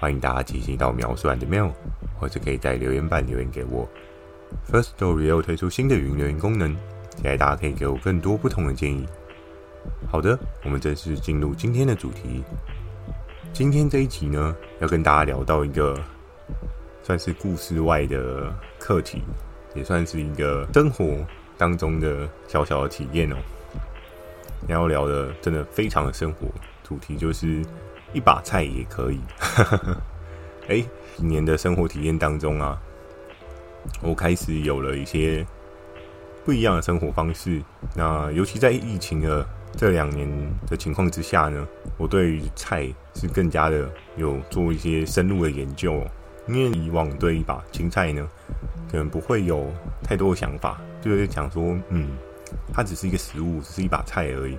欢迎大家寄信到描述栏的 mail，或者可以在留言板留言给我。Firstory 又推出新的语音留言功能，期待大家可以给我更多不同的建议。好的，我们正式进入今天的主题。今天这一集呢，要跟大家聊到一个算是故事外的课题，也算是一个生活当中的小小的体验哦。要聊的真的非常的生活，主题就是。一把菜也可以。哎，几年的生活体验当中啊，我开始有了一些不一样的生活方式。那尤其在疫情的这两年的情况之下呢，我对于菜是更加的有做一些深入的研究。因为以往对一把青菜呢，可能不会有太多的想法，就是想说，嗯，它只是一个食物，只是一把菜而已，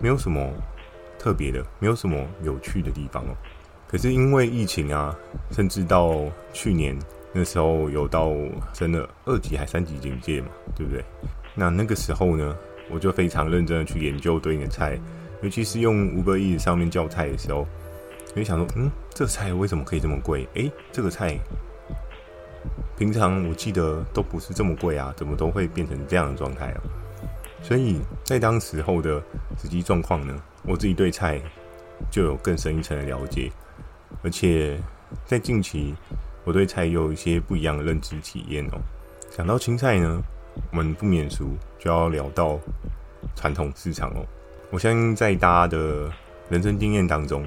没有什么。特别的，没有什么有趣的地方哦。可是因为疫情啊，甚至到去年那时候有到真的二级还三级警戒嘛，对不对？那那个时候呢，我就非常认真的去研究对应的菜，尤其是用五个亿上面叫菜的时候，我就想说，嗯，这菜为什么可以这么贵？诶，这个菜平常我记得都不是这么贵啊，怎么都会变成这样的状态啊？所以在当时候的实际状况呢，我自己对菜就有更深一层的了解，而且在近期，我对菜有一些不一样的认知体验哦。讲到青菜呢，我们不免俗就要聊到传统市场哦。我相信在大家的人生经验当中，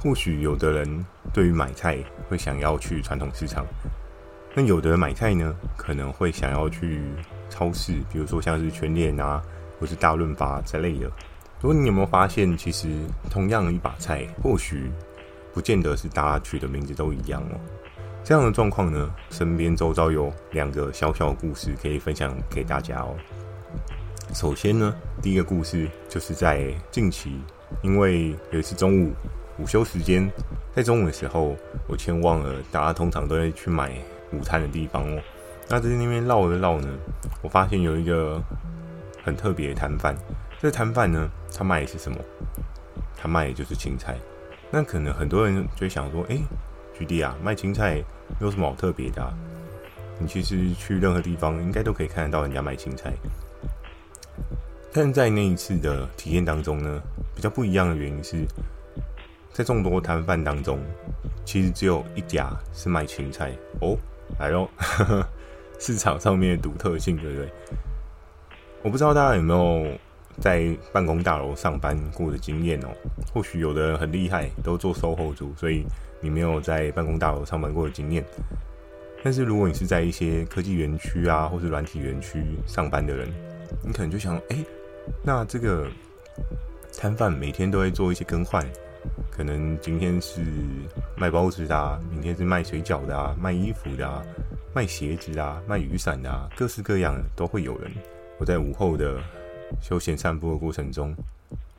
或许有的人对于买菜会想要去传统市场，那有的人买菜呢，可能会想要去超市，比如说像是全联啊，或是大润发之类的。如果你有没有发现，其实同样一把菜，或许不见得是大家取的名字都一样哦。这样的状况呢，身边周遭有两个小小的故事可以分享给大家哦。首先呢，第一个故事就是在近期，因为有一次中午午休时间，在中午的时候，我前往了大家通常都会去买午餐的地方哦。那在那边绕了绕呢，我发现有一个很特别的摊贩。这摊贩呢，他卖的是什么？他卖的就是青菜。那可能很多人就会想说：“哎，GD 啊，卖青菜有什么好特别的？你其实去任何地方应该都可以看得到人家卖青菜。”但在那一次的体验当中呢，比较不一样的原因是，在众多摊贩当中，其实只有一家是卖青菜哦。来喽，市场上面的独特性，对不对？我不知道大家有没有。在办公大楼上班过的经验哦，或许有的很厉害，都做 SOHO 族，所以你没有在办公大楼上班过的经验。但是如果你是在一些科技园区啊，或是软体园区上班的人，你可能就想，哎，那这个摊贩每天都会做一些更换，可能今天是卖包子的，明天是卖水饺的，卖衣服的啊，卖鞋子啊，卖雨伞的啊，各式各样的都会有人。我在午后的。休闲散步的过程中，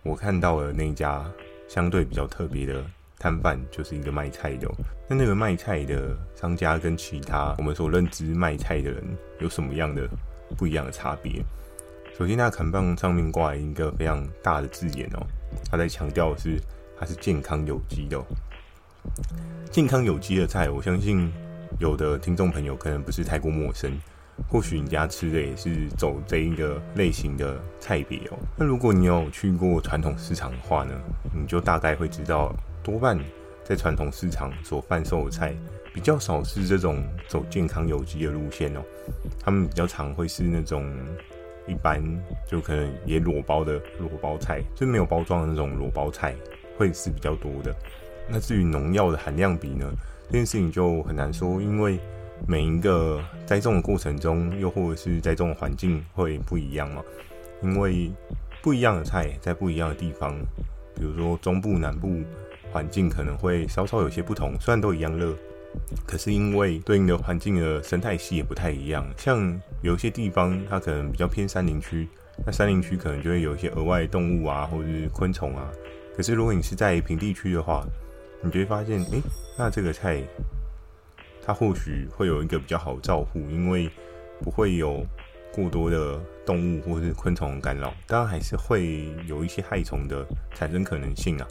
我看到了那家相对比较特别的摊贩，就是一个卖菜的。那那个卖菜的商家跟其他我们所认知卖菜的人有什么样的不一样的差别？首先，那看板上面挂一个非常大的字眼哦，他在强调的是它是健康有机的。健康有机的菜，我相信有的听众朋友可能不是太过陌生。或许你家吃的也是走这一个类型的菜别哦。那如果你有去过传统市场的话呢，你就大概会知道，多半在传统市场所贩售的菜，比较少是这种走健康有机的路线哦。他们比较常会是那种一般就可能也裸包的裸包菜，就没有包装的那种裸包菜，会是比较多的。那至于农药的含量比呢，这件事情就很难说，因为。每一个栽种的过程中，又或者是栽种的环境会不一样嘛？因为不一样的菜在不一样的地方，比如说中部、南部环境可能会稍稍有些不同。虽然都一样热，可是因为对应的环境的生态系也不太一样，像有一些地方它可能比较偏山林区，那山林区可能就会有一些额外的动物啊，或者是昆虫啊。可是如果你是在平地区的话，你就会发现，诶，那这个菜它或许会有一个比较好照顾，因为不会有过多的动物或是昆虫干扰，当然还是会有一些害虫的产生可能性啊。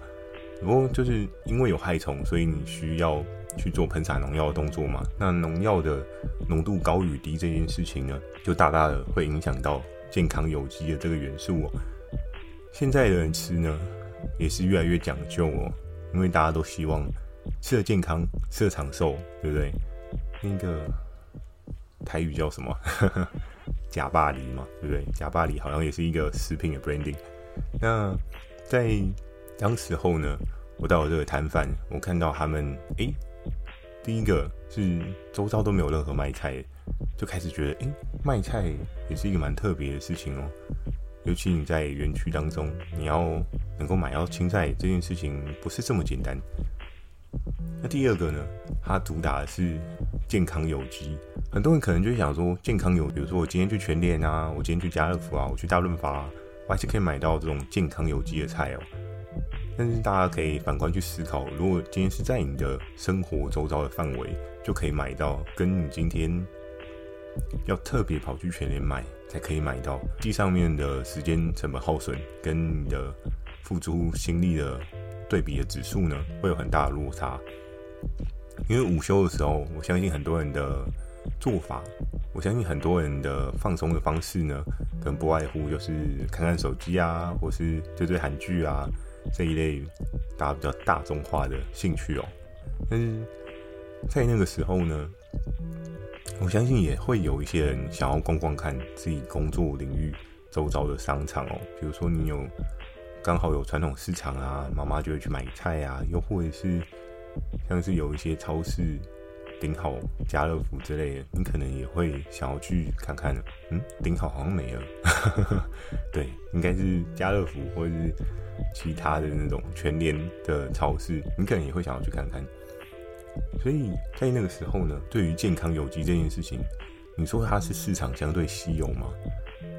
不过就是因为有害虫，所以你需要去做喷洒农药的动作嘛。那农药的浓度高与低这件事情呢，就大大的会影响到健康有机的这个元素哦。现在的人吃呢，也是越来越讲究哦，因为大家都希望吃得健康、吃得长寿，对不对？那个台语叫什么？假巴黎嘛，对不对？假巴黎好像也是一个食品的 branding。那在当时候呢，我到了这个摊贩，我看到他们，哎，第一个是周遭都没有任何卖菜，就开始觉得，哎，卖菜也是一个蛮特别的事情哦。尤其你在园区当中，你要能够买到青菜这件事情不是这么简单。那第二个呢，它主打的是健康有机。很多人可能就想说，健康有，比如说我今天去全联啊，我今天去家乐福啊，我去大润发啊，我还是可以买到这种健康有机的菜哦。但是大家可以反观去思考，如果今天是在你的生活周遭的范围，就可以买到，跟你今天要特别跑去全联买才可以买到，这上面的时间成本耗损跟你的付出心力的对比的指数呢，会有很大的落差。因为午休的时候，我相信很多人的做法，我相信很多人的放松的方式呢，可能不外乎就是看看手机啊，或是追追韩剧啊。这一类大家比较大众化的兴趣哦，但是在那个时候呢，我相信也会有一些人想要逛逛看自己工作领域周遭的商场哦，比如说你有刚好有传统市场啊，妈妈就会去买菜啊，又或者是像是有一些超市。顶好、家乐福之类的，你可能也会想要去看看。嗯，顶好好像没了。对，应该是家乐福或者是其他的那种全联的超市，你可能也会想要去看看。所以在那个时候呢，对于健康有机这件事情，你说它是市场相对稀有吗？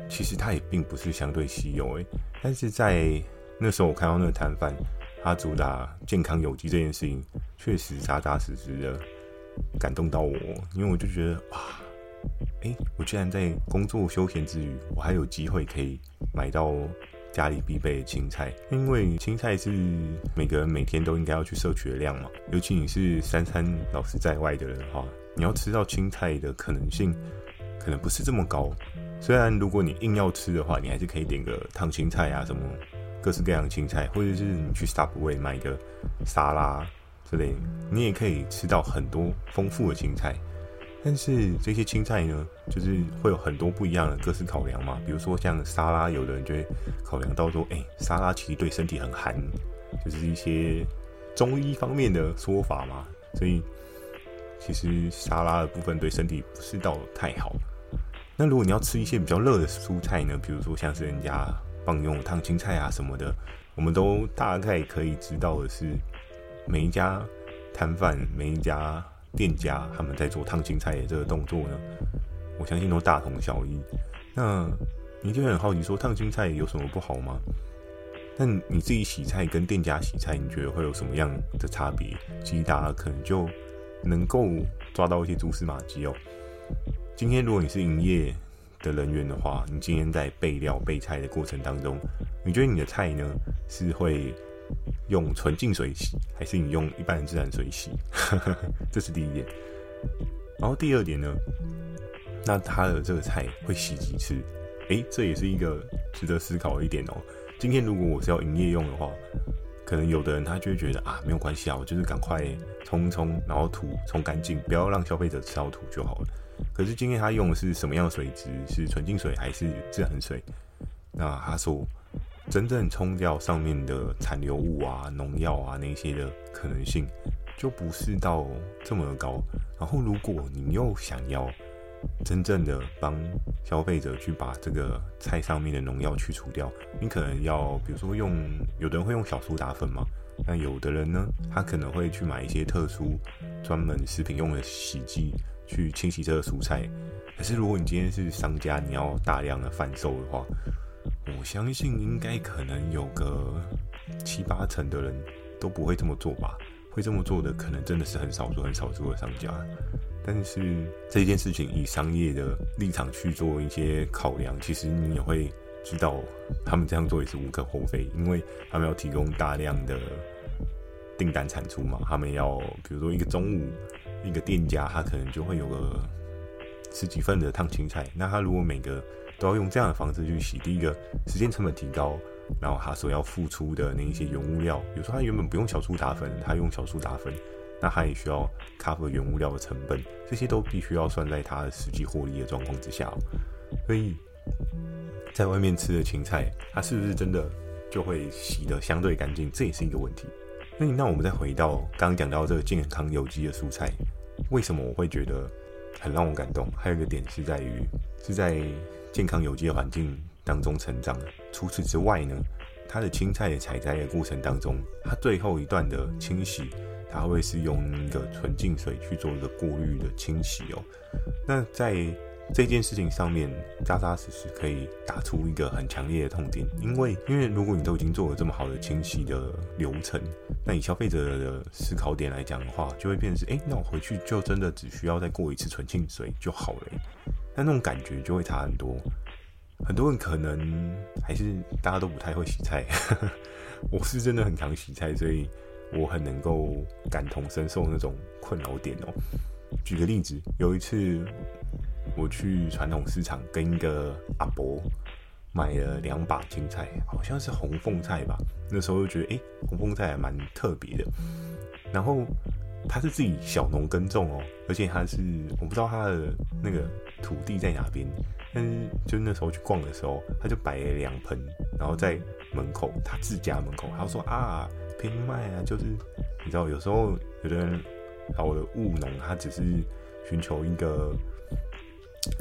其实它也并不是相对稀有诶。但是在那时候我看到那个摊贩，他主打健康有机这件事情，确实扎扎实实的。感动到我，因为我就觉得哇，哎、我居然在工作休闲之余，我还有机会可以买到家里必备的青菜。因为青菜是每个人每天都应该要去摄取的量嘛，尤其你是三餐老是在外的人的话，你要吃到青菜的可能性可能不是这么高。虽然如果你硬要吃的话，你还是可以点个烫青菜啊，什么各式各样的青菜，或者是你去 Subway 买个沙拉。之类，你也可以吃到很多丰富的青菜，但是这些青菜呢，就是会有很多不一样的各式考量嘛。比如说像沙拉，有的人就会考量到说，哎、沙拉其实对身体很寒，就是一些中医方面的说法嘛。所以其实沙拉的部分对身体不是到太好。那如果你要吃一些比较热的蔬菜呢，比如说像是人家放用烫青菜啊什么的，我们都大概可以知道的是。每一家摊贩、每一家店家，他们在做烫青菜的这个动作呢，我相信都大同小异。那你就很好奇，说烫青菜有什么不好吗？那你自己洗菜跟店家洗菜，你觉得会有什么样的差别？其实大家可能就能够抓到一些蛛丝马迹哦。今天如果你是营业的人员的话，你今天在备料备菜的过程当中，你觉得你的菜呢是会？用纯净水洗，还是你用一般的自然水洗？这是第一点。然后第二点呢？那他的这个菜会洗几次？诶，这也是一个值得思考的一点哦。今天如果我是要营业用的话，可能有的人他就会觉得啊，没有关系啊，我就是赶快冲冲，然后土冲干净，不要让消费者吃到土就好了。可是今天他用的是什么样的水质？是纯净水还是自然水？那他说。真正冲掉上面的残留物啊、农药啊那些的可能性，就不是到这么高。然后，如果你又想要真正的帮消费者去把这个菜上面的农药去除掉，你可能要比如说用，有的人会用小苏打粉嘛，那有的人呢，他可能会去买一些特殊专门食品用的洗剂去清洗这个蔬菜。可是如果你今天是商家，你要大量的贩售的话，我相信应该可能有个七八成的人都不会这么做吧。会这么做的可能真的是很少数、很少数的商家。但是这件事情以商业的立场去做一些考量，其实你也会知道，他们这样做也是无可厚非，因为他们要提供大量的订单产出嘛。他们要比如说一个中午，一个店家他可能就会有个十几份的烫青菜，那他如果每个都要用这样的方式去洗，第一个时间成本提高，然后他所要付出的那一些原物料，比如说他原本不用小苏打粉，他用小苏打粉。那他也需要 cover 原物料的成本，这些都必须要算在他的实际获利的状况之下。所以，在外面吃的青菜，它是不是真的就会洗得相对干净？这也是一个问题。那那我们再回到刚刚讲到这个健康有机的蔬菜，为什么我会觉得很让我感动？还有一个点是在于是在健康有机的环境当中成长。除此之外呢，它的青菜的采摘的过程当中，它最后一段的清洗。它会是用一个纯净水去做一个过滤的清洗哦。那在这件事情上面，扎扎实实可以打出一个很强烈的痛点，因为因为如果你都已经做了这么好的清洗的流程，那以消费者的思考点来讲的话，就会变成是，哎，那我回去就真的只需要再过一次纯净水就好了。那那种感觉就会差很多。很多人可能还是大家都不太会洗菜，我是真的很常洗菜，所以。我很能够感同身受那种困扰点哦。举个例子，有一次我去传统市场跟一个阿伯买了两把青菜，好像是红凤菜吧。那时候就觉得，哎、红凤菜还蛮特别的。然后他是自己小农耕种哦，而且他是我不知道他的那个土地在哪边，但是就那时候去逛的时候，他就摆了两盆，然后在门口他自家门口，他说啊。偏卖啊，就是你知道，有时候有的人老的务农，他只是寻求一个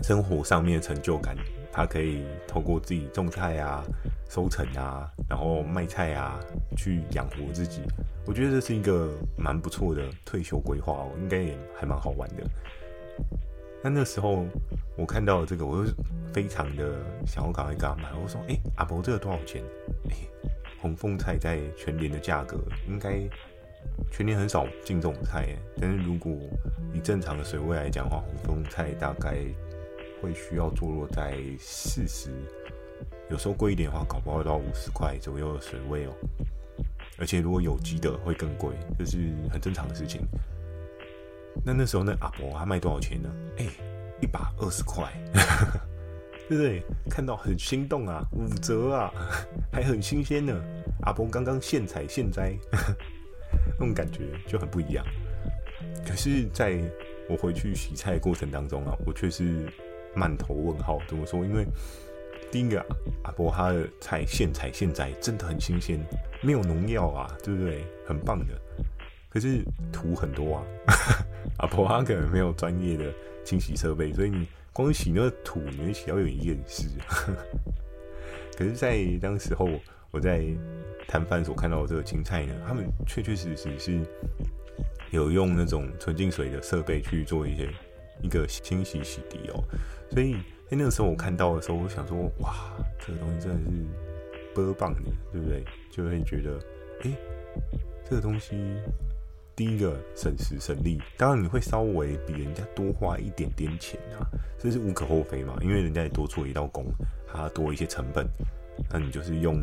生活上面的成就感，他可以透过自己种菜啊、收成啊，然后卖菜啊，去养活自己。我觉得这是一个蛮不错的退休规划哦，应该也还蛮好玩的。那那时候我看到这个，我就非常的想要赶快给他买。我说：“哎、阿伯，这个多少钱？”欸红凤菜在全年的价格，应该全年很少进这种菜。但是如果以正常的水位来讲的话，红凤菜大概会需要坐落在四十，有时候贵一点的话，搞不好要到五十块左右的水位哦。而且如果有机的会更贵，这是很正常的事情。那那时候那阿伯他卖多少钱呢？哎、一把二十块。对不对？看到很心动啊，五折啊，还很新鲜呢。阿婆刚刚现采现摘，那种感觉就很不一样。可是，在我回去洗菜的过程当中啊，我却是满头问号。怎么说？因为第一个，阿婆他的菜现采现摘，真的很新鲜，没有农药啊，对不对？很棒的。可是土很多啊，阿婆他可能没有专业的清洗设备，所以你。光洗那个土，你会洗到有点厌世。可是，在当时候我在摊贩所看到的这个青菜呢，他们确确实实是有用那种纯净水的设备去做一些一个清洗洗涤哦。所以在那个时候我看到的时候，我想说，哇，这个东西真的是倍棒的，对不对？就会觉得，哎、这个东西。第一个省时省力，当然你会稍微比人家多花一点点钱啊，这是无可厚非嘛，因为人家也多做一道工，他多一些成本，那你就是用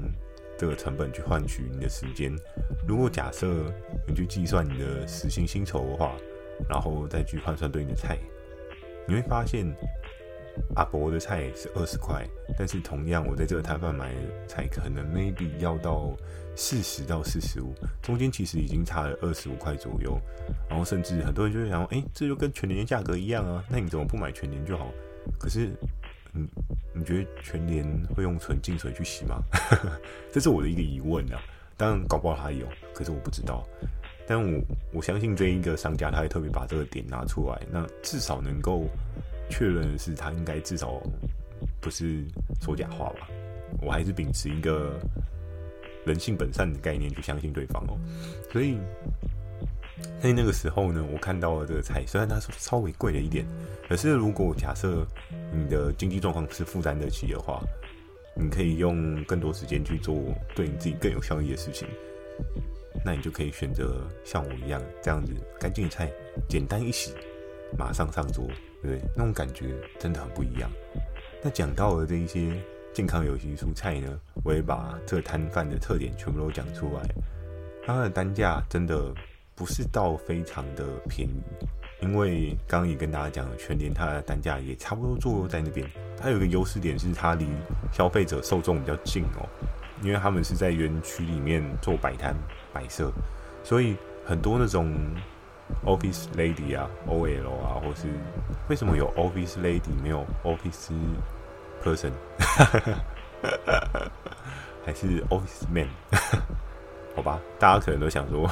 这个成本去换取你的时间。如果假设你去计算你的时薪薪酬的话，然后再去换算对应的菜，你会发现。阿伯的菜是二十块，但是同样我在这个摊贩买的菜可能 maybe 要到四十到四十五，中间其实已经差了二十五块左右。然后甚至很多人就会想说，哎、这就跟全年的价格一样啊，那你怎么不买全年就好？可是，你，你觉得全年会用纯净水去洗吗？这是我的一个疑问啊。当然搞不好他有，可是我不知道。但我我相信这一个商家他会特别把这个点拿出来，那至少能够。确认的是，他应该至少不是说假话吧？我还是秉持一个人性本善的概念去相信对方哦。所以在那个时候呢，我看到了这个菜，虽然它稍微贵了一点，可是如果假设你的经济状况是负担得起的话，你可以用更多时间去做对你自己更有效益的事情，那你就可以选择像我一样这样子，干净的菜，简单一洗，马上上桌，对？那种感觉真的很不一样。那讲到了这一些健康有机蔬菜呢，我也把这摊贩的特点全部都讲出来。它的单价真的不是到非常的便宜，因为刚刚也跟大家讲了，全年它的单价也差不多坐落在那边。它有一个优势点是它离消费者受众比较近哦，因为他们是在园区里面做摆摊摆设，所以很多那种 office lady 啊、OL 啊，或是为什么有 office lady 没有 office person，还是 office man？好吧，大家可能都想说，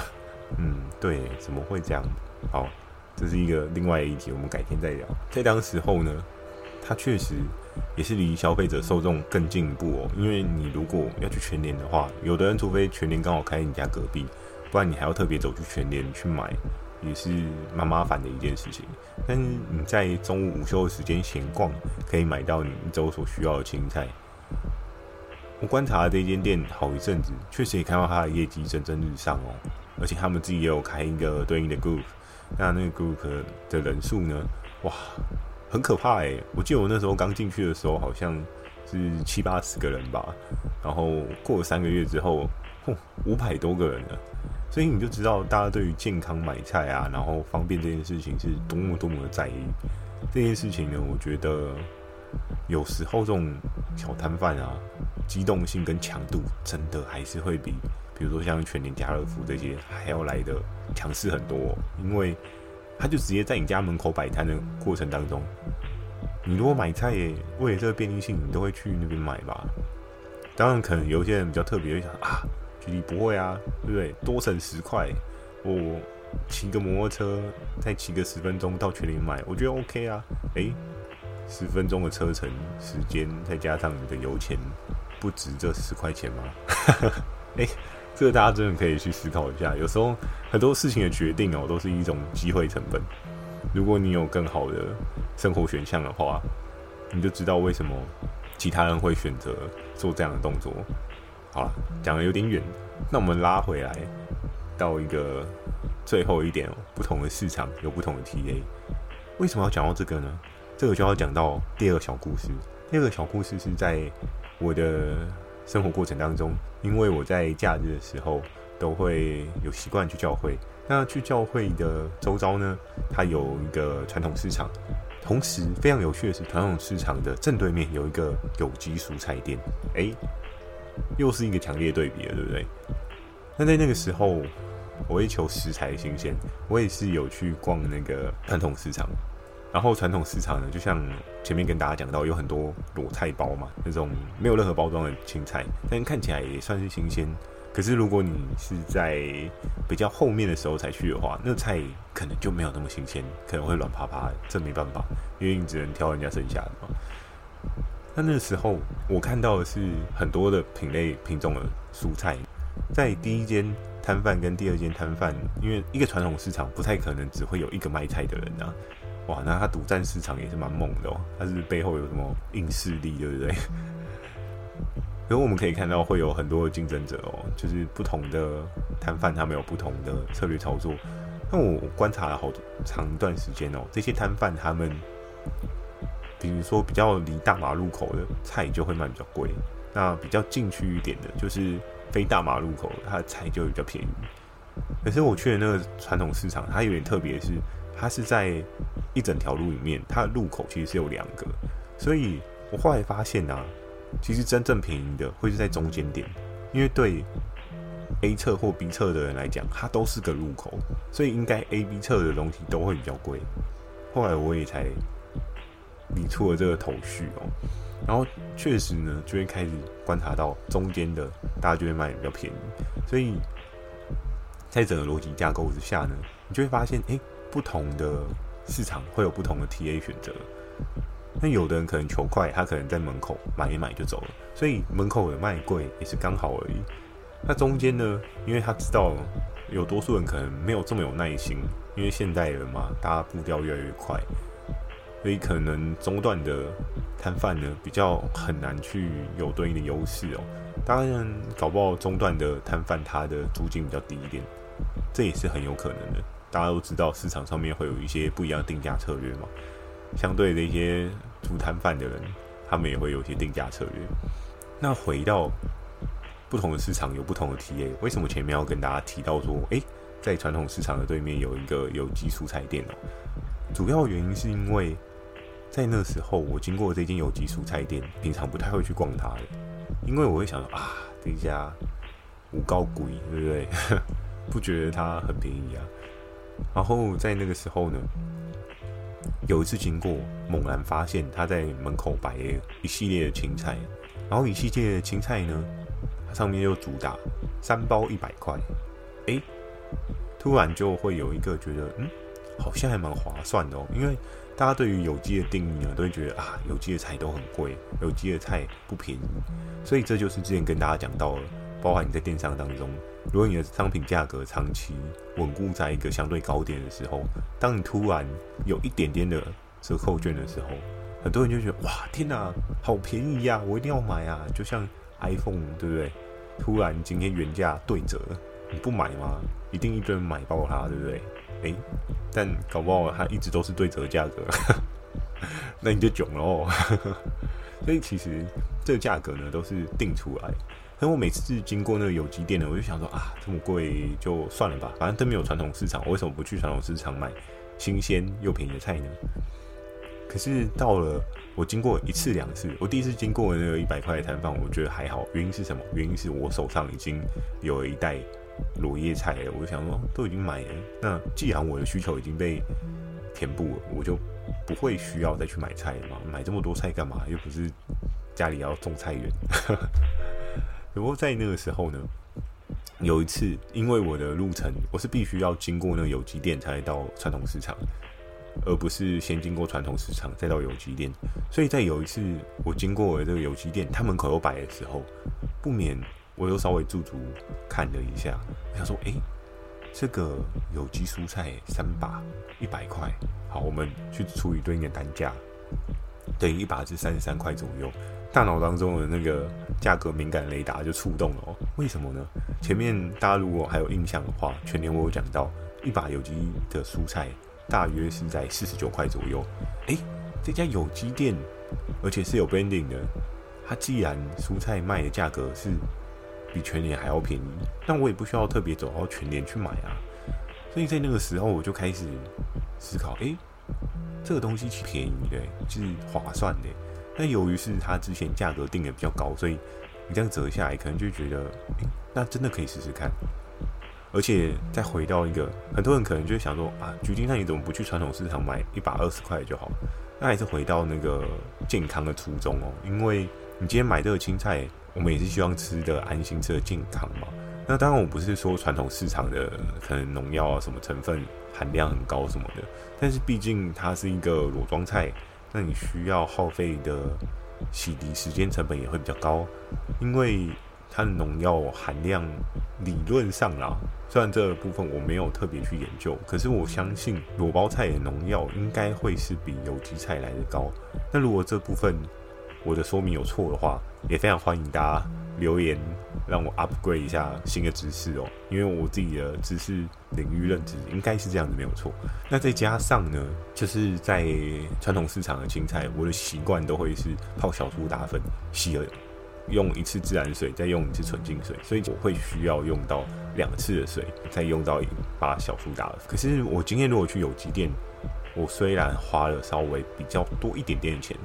嗯，对，怎么会这样？好，这是一个另外一题，我们改天再聊。在当时候呢。它确实也是离消费者受众更进一步哦，因为你如果要去全联的话，有的人除非全联刚好开你家隔壁，不然你还要特别走去全联去买，也是蛮麻烦的一件事情。但是你在中午午休的时间闲逛，可以买到你一周所需要的青菜。我观察这间店好一阵子，确实也看到它的业绩蒸蒸日上哦，而且他们自己也有开一个对应的 group，那那个 group 的人数呢，哇！很可怕哎！我记得我那时候刚进去的时候，好像是七八十个人吧。然后过了三个月之后，嚯，五百多个人了。所以你就知道大家对于健康买菜啊，然后方便这件事情是多么多么的在意。这件事情呢，我觉得有时候这种小摊贩啊，机动性跟强度真的还是会比，比如说像全联、家乐福这些还要来的强势很多，因为。他就直接在你家门口摆摊的过程当中，你如果买菜，为了这个便利性，你都会去那边买吧？当然，可能有些人比较特别，会想啊，你不会啊，对不对？多省十块，我骑个摩托车再骑个十分钟到全联买，我觉得 OK 啊。诶，十分钟的车程时间，再加上你的油钱，不值这十块钱吗？诶。这个大家真的可以去思考一下。有时候很多事情的决定哦，都是一种机会成本。如果你有更好的生活选项的话，你就知道为什么其他人会选择做这样的动作。好了，讲的有点远，那我们拉回来到一个最后一点，不同的市场有不同的 TA。为什么要讲到这个呢？这个就要讲到第二个小故事。第二个小故事是在我的。生活过程当中，因为我在假日的时候都会有习惯去教会。那去教会的周遭呢，它有一个传统市场，同时非常有趣的是，传统市场的正对面有一个有机蔬菜店。诶，又是一个强烈对比了，对不对？那在那个时候，我会求食材新鲜，我也是有去逛那个传统市场。然后传统市场呢，就像前面跟大家讲到，有很多裸菜包嘛，那种没有任何包装的青菜，但看起来也算是新鲜。可是如果你是在比较后面的时候才去的话，那菜可能就没有那么新鲜，可能会软趴趴。这没办法，因为你只能挑人家剩下的嘛。那那时候我看到的是很多的品类品种的蔬菜，在第一间摊贩跟第二间摊贩，因为一个传统市场不太可能只会有一个卖菜的人啊。哇，那他独占市场也是蛮猛的哦。他是背后有什么硬势力，对不对？所以我们可以看到会有很多的竞争者哦，就是不同的摊贩，他们有不同的策略操作。那我观察了好长一段时间哦，这些摊贩他们，比如说比较离大马路口的菜就会卖比较贵，那比较进去一点的，就是非大马路口，它的菜就比较便宜。可是我去的那个传统市场，它有点特别，是它是在。一整条路里面，它的路口其实是有两个，所以我后来发现啊，其实真正便宜的会是在中间点，因为对 A 侧或 B 侧的人来讲，它都是个路口，所以应该 A、B 侧的东西都会比较贵。后来我也才理出了这个头绪哦，然后确实呢，就会开始观察到中间的大家就会卖比较便宜，所以在整个逻辑架构之下呢，你就会发现，哎，不同的。市场会有不同的 TA 选择，那有的人可能求快，他可能在门口买一买就走了，所以门口的卖贵也是刚好而已。那中间呢，因为他知道有多数人可能没有这么有耐心，因为现代人嘛，大家步调越来越快，所以可能中段的摊贩呢比较很难去有对应的优势哦。当然，搞不好中段的摊贩他的租金比较低一点，这也是很有可能的。大家都知道市场上面会有一些不一样的定价策略嘛。相对的一些租摊贩的人，他们也会有一些定价策略。那回到不同的市场有不同的 TA，为什么前面要跟大家提到说，诶，在传统市场的对面有一个有机蔬菜店哦？主要原因是因为在那时候我经过这间有机蔬菜店，平常不太会去逛它的，因为我会想说啊，这家五高贵，对不对？不觉得它很便宜啊。然后在那个时候呢，有一次经过，猛然发现他在门口摆了一系列的青菜，然后一系列的青菜呢，它上面又主打三包一百块，诶，突然就会有一个觉得，嗯，好像还蛮划算的哦，因为大家对于有机的定义呢，都会觉得啊，有机的菜都很贵，有机的菜不便宜，所以这就是之前跟大家讲到了。包含你在电商当中，如果你的商品价格长期稳固在一个相对高点的时候，当你突然有一点点的折扣券的时候，很多人就觉得哇，天哪，好便宜呀，我一定要买啊！就像 iPhone，对不对？突然今天原价对折，你不买吗？一定一堆人买爆它，对不对？诶，但搞不好它一直都是对折价格，那你就囧了哦。所以其实这个价格呢，都是定出来。可我每次经过那个有机店呢，我就想说啊，这么贵就算了吧，反正都没有传统市场，我为什么不去传统市场买新鲜又便宜的菜呢？可是到了我经过一次两次，我第一次经过那个一百块的摊贩，我觉得还好。原因是什么？原因是我手上已经有了一袋罗叶菜了，我就想说都已经买了，那既然我的需求已经被填补了，我就不会需要再去买菜了嘛。买这么多菜干嘛？又不是家里要种菜园。只 不过在那个时候呢，有一次，因为我的路程我是必须要经过那个有机店才到传统市场，而不是先经过传统市场再到有机店。所以在有一次我经过了这个有机店，他门口有摆的时候，不免我又稍微驻足看了一下，我想说：“诶，这个有机蔬菜三把一百块，好，我们去除以对应的单价，等于一把是三十三块左右。”大脑当中的那个价格敏感雷达就触动了哦。为什么呢？前面大家如果还有印象的话，全年我有讲到一把有机的蔬菜大约是在四十九块左右。诶，这家有机店，而且是有 branding 的，它既然蔬菜卖的价格是比全年还要便宜，但我也不需要特别走到全年去买啊。所以在那个时候，我就开始思考：诶，这个东西是便宜的，是划算的。但由于是它之前价格定的比较高，所以你这样折下来，可能就觉得，诶，那真的可以试试看。而且再回到一个，很多人可能就会想说啊，橘丁，那你怎么不去传统市场买一把二十块就好？那还是回到那个健康的初衷哦，因为你今天买这个青菜，我们也是希望吃的安心，吃的健康嘛。那当然，我不是说传统市场的可能农药啊什么成分含量很高什么的，但是毕竟它是一个裸装菜。那你需要耗费的洗涤时间成本也会比较高，因为它的农药含量理论上啦，虽然这部分我没有特别去研究，可是我相信裸包菜的农药应该会是比有机菜来得高。那如果这部分我的说明有错的话，也非常欢迎大家留言让我 upgrade 一下新的知识哦，因为我自己的知识领域认知应该是这样子没有错。那再加上呢，就是在传统市场的青菜，我的习惯都会是泡小苏打粉，洗了用一次自然水，再用一次纯净水，所以我会需要用到两次的水，再用到一把小苏打。可是我今天如果去有机店，我虽然花了稍微比较多一点点的钱。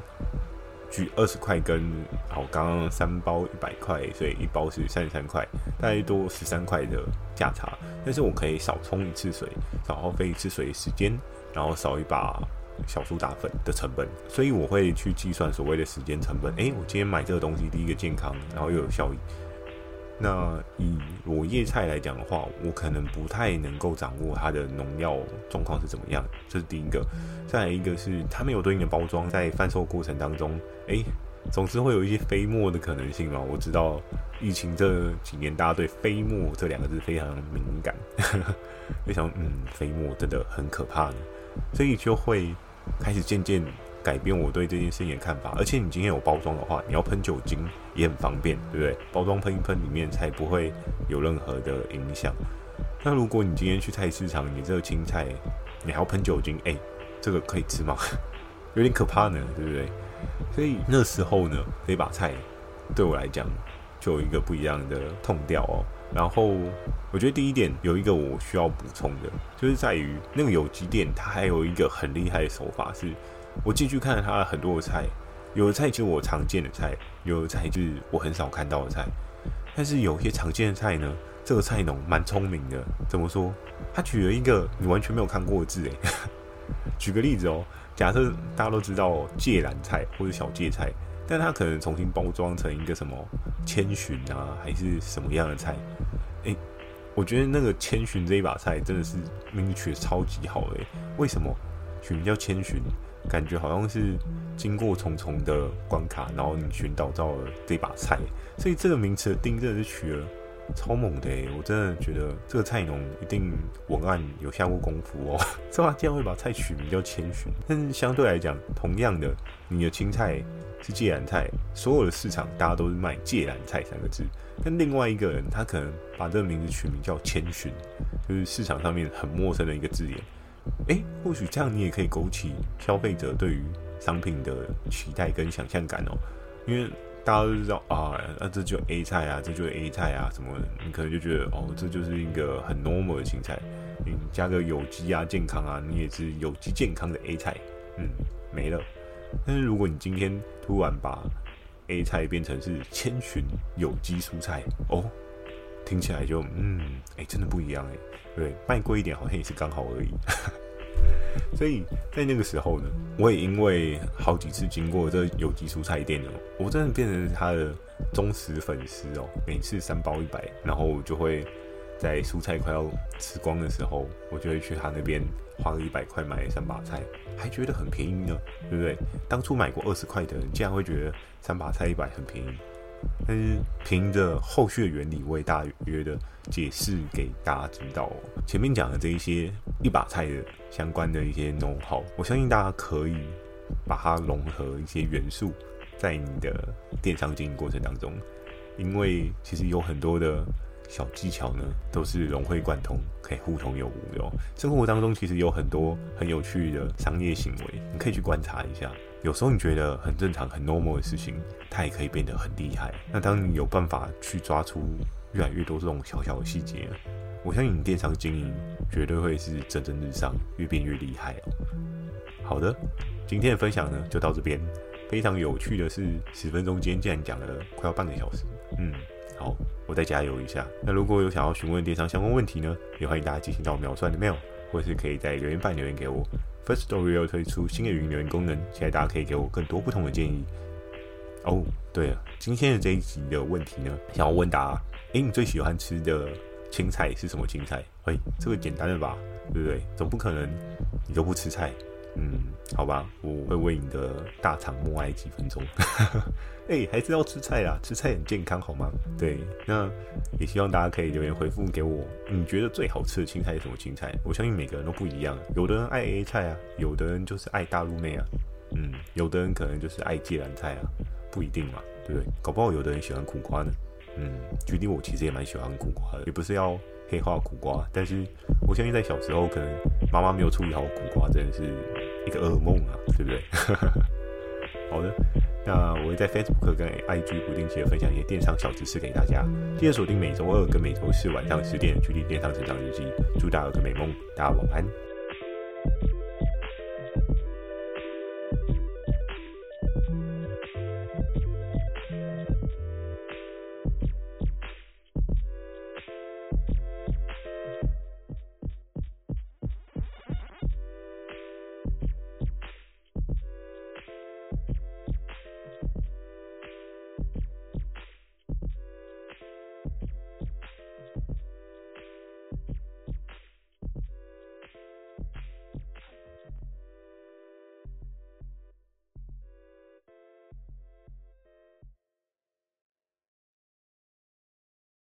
举二十块跟好，刚刚三包一百块，所以一包是三十三块，大概多十三块的价差。但是我可以少冲一次水，少耗费一次水时间，然后少一把小苏打粉的成本，所以我会去计算所谓的时间成本。诶，我今天买这个东西，第一个健康，然后又有效益。那以裸叶菜来讲的话，我可能不太能够掌握它的农药状况是怎么样，这是第一个。再来一个是它没有对应的包装，在贩售过程当中，哎、总是会有一些飞沫的可能性嘛。我知道疫情这几年，大家对飞沫这两个字非常敏感，非常嗯，飞沫真的很可怕的，所以就会开始渐渐。改变我对这件事情的看法，而且你今天有包装的话，你要喷酒精也很方便，对不对？包装喷一喷里面才不会有任何的影响。那如果你今天去菜市场，你这个青菜你还要喷酒精，哎，这个可以吃吗？有点可怕呢，对不对？所以那时候呢，这把菜对我来讲就有一个不一样的痛调哦。然后我觉得第一点有一个我需要补充的，就是在于那个有机店，它还有一个很厉害的手法是。我进去看了他很多的菜，有的菜就是我常见的菜，有的菜就是我很少看到的菜。但是有些常见的菜呢，这个菜农蛮聪明的。怎么说？他举了一个你完全没有看过的字，诶。举个例子哦，假设大家都知道芥蓝菜或者小芥菜，但他可能重新包装成一个什么千寻啊，还是什么样的菜？诶，我觉得那个千寻这一把菜真的是名字取的超级好诶。为什么取名叫千寻？感觉好像是经过重重的关卡，然后你寻找到了这把菜，所以这个名词的定真的是取了超猛的诶，我真的觉得这个菜农一定文案有下过功夫哦，这把竟然会把菜取名叫千寻。但是相对来讲，同样的，你的青菜是芥蓝菜，所有的市场大家都是卖芥蓝菜三个字，但另外一个人他可能把这个名字取名叫千寻，就是市场上面很陌生的一个字眼。诶，或许这样你也可以勾起消费者对于商品的期待跟想象感哦，因为大家都知道啊，那这就 A 菜啊，这就是 A 菜啊，什么你可能就觉得哦，这就是一个很 normal 的青菜，你加个有机啊、健康啊，你也是有机健康的 A 菜，嗯，没了。但是如果你今天突然把 A 菜变成是千寻有机蔬菜哦。听起来就嗯，哎、真的不一样哎，对，卖贵一点好像也是刚好而已。所以在那个时候呢，我也因为好几次经过这有机蔬菜店哦，我真的变成他的忠实粉丝哦。每次三包一百，然后我就会在蔬菜快要吃光的时候，我就会去他那边花个一百块买三把菜，还觉得很便宜呢，对不对？当初买过二十块的人，竟然会觉得三把菜一百很便宜。但是凭着后续的原理，我也大约的解释给大家知道。前面讲的这一些一把菜的相关的一些 know-how，我相信大家可以把它融合一些元素在你的电商经营过程当中，因为其实有很多的小技巧呢，都是融会贯通，可以互通有无的哦。生活当中其实有很多很有趣的商业行为，你可以去观察一下。有时候你觉得很正常、很 normal 的事情，它也可以变得很厉害。那当你有办法去抓出越来越多这种小小的细节，我相信你电商经营绝对会是蒸蒸日上，越变越厉害哦。好的，今天的分享呢就到这边。非常有趣的是，十分钟间竟然讲了快要半个小时。嗯，好，我再加油一下。那如果有想要询问电商相关问题呢，也欢迎大家进行到秒算的 mail，或是可以在留言板留言给我。First Story 要推出新的语音留言功能，期待大家可以给我更多不同的建议。哦，对了，今天的这一集的问题呢，想要问答：诶，你最喜欢吃的青菜是什么青菜？诶，这个简单的吧，对不对？总不可能你都不吃菜。嗯，好吧，我会为你的大肠默哀几分钟。哎、欸，还是要吃菜啦，吃菜很健康，好吗？对，那也希望大家可以留言回复给我，你觉得最好吃的青菜是什么青菜？我相信每个人都不一样，有的人爱 A 菜啊，有的人就是爱大陆妹啊，嗯，有的人可能就是爱芥蓝菜啊，不一定嘛，对不对？搞不好有的人喜欢苦瓜呢。嗯，举例我其实也蛮喜欢苦瓜的，也不是要黑化苦瓜，但是我相信在小时候可能妈妈没有处理好苦瓜，真的是一个噩梦啊，对不对？好的，那我会在 Facebook 跟 IG 不定期的分享一些电商小知识给大家，记得锁定每周二跟每周四晚上十点距离电商成长日记》，祝大家有个美梦，大家晚安。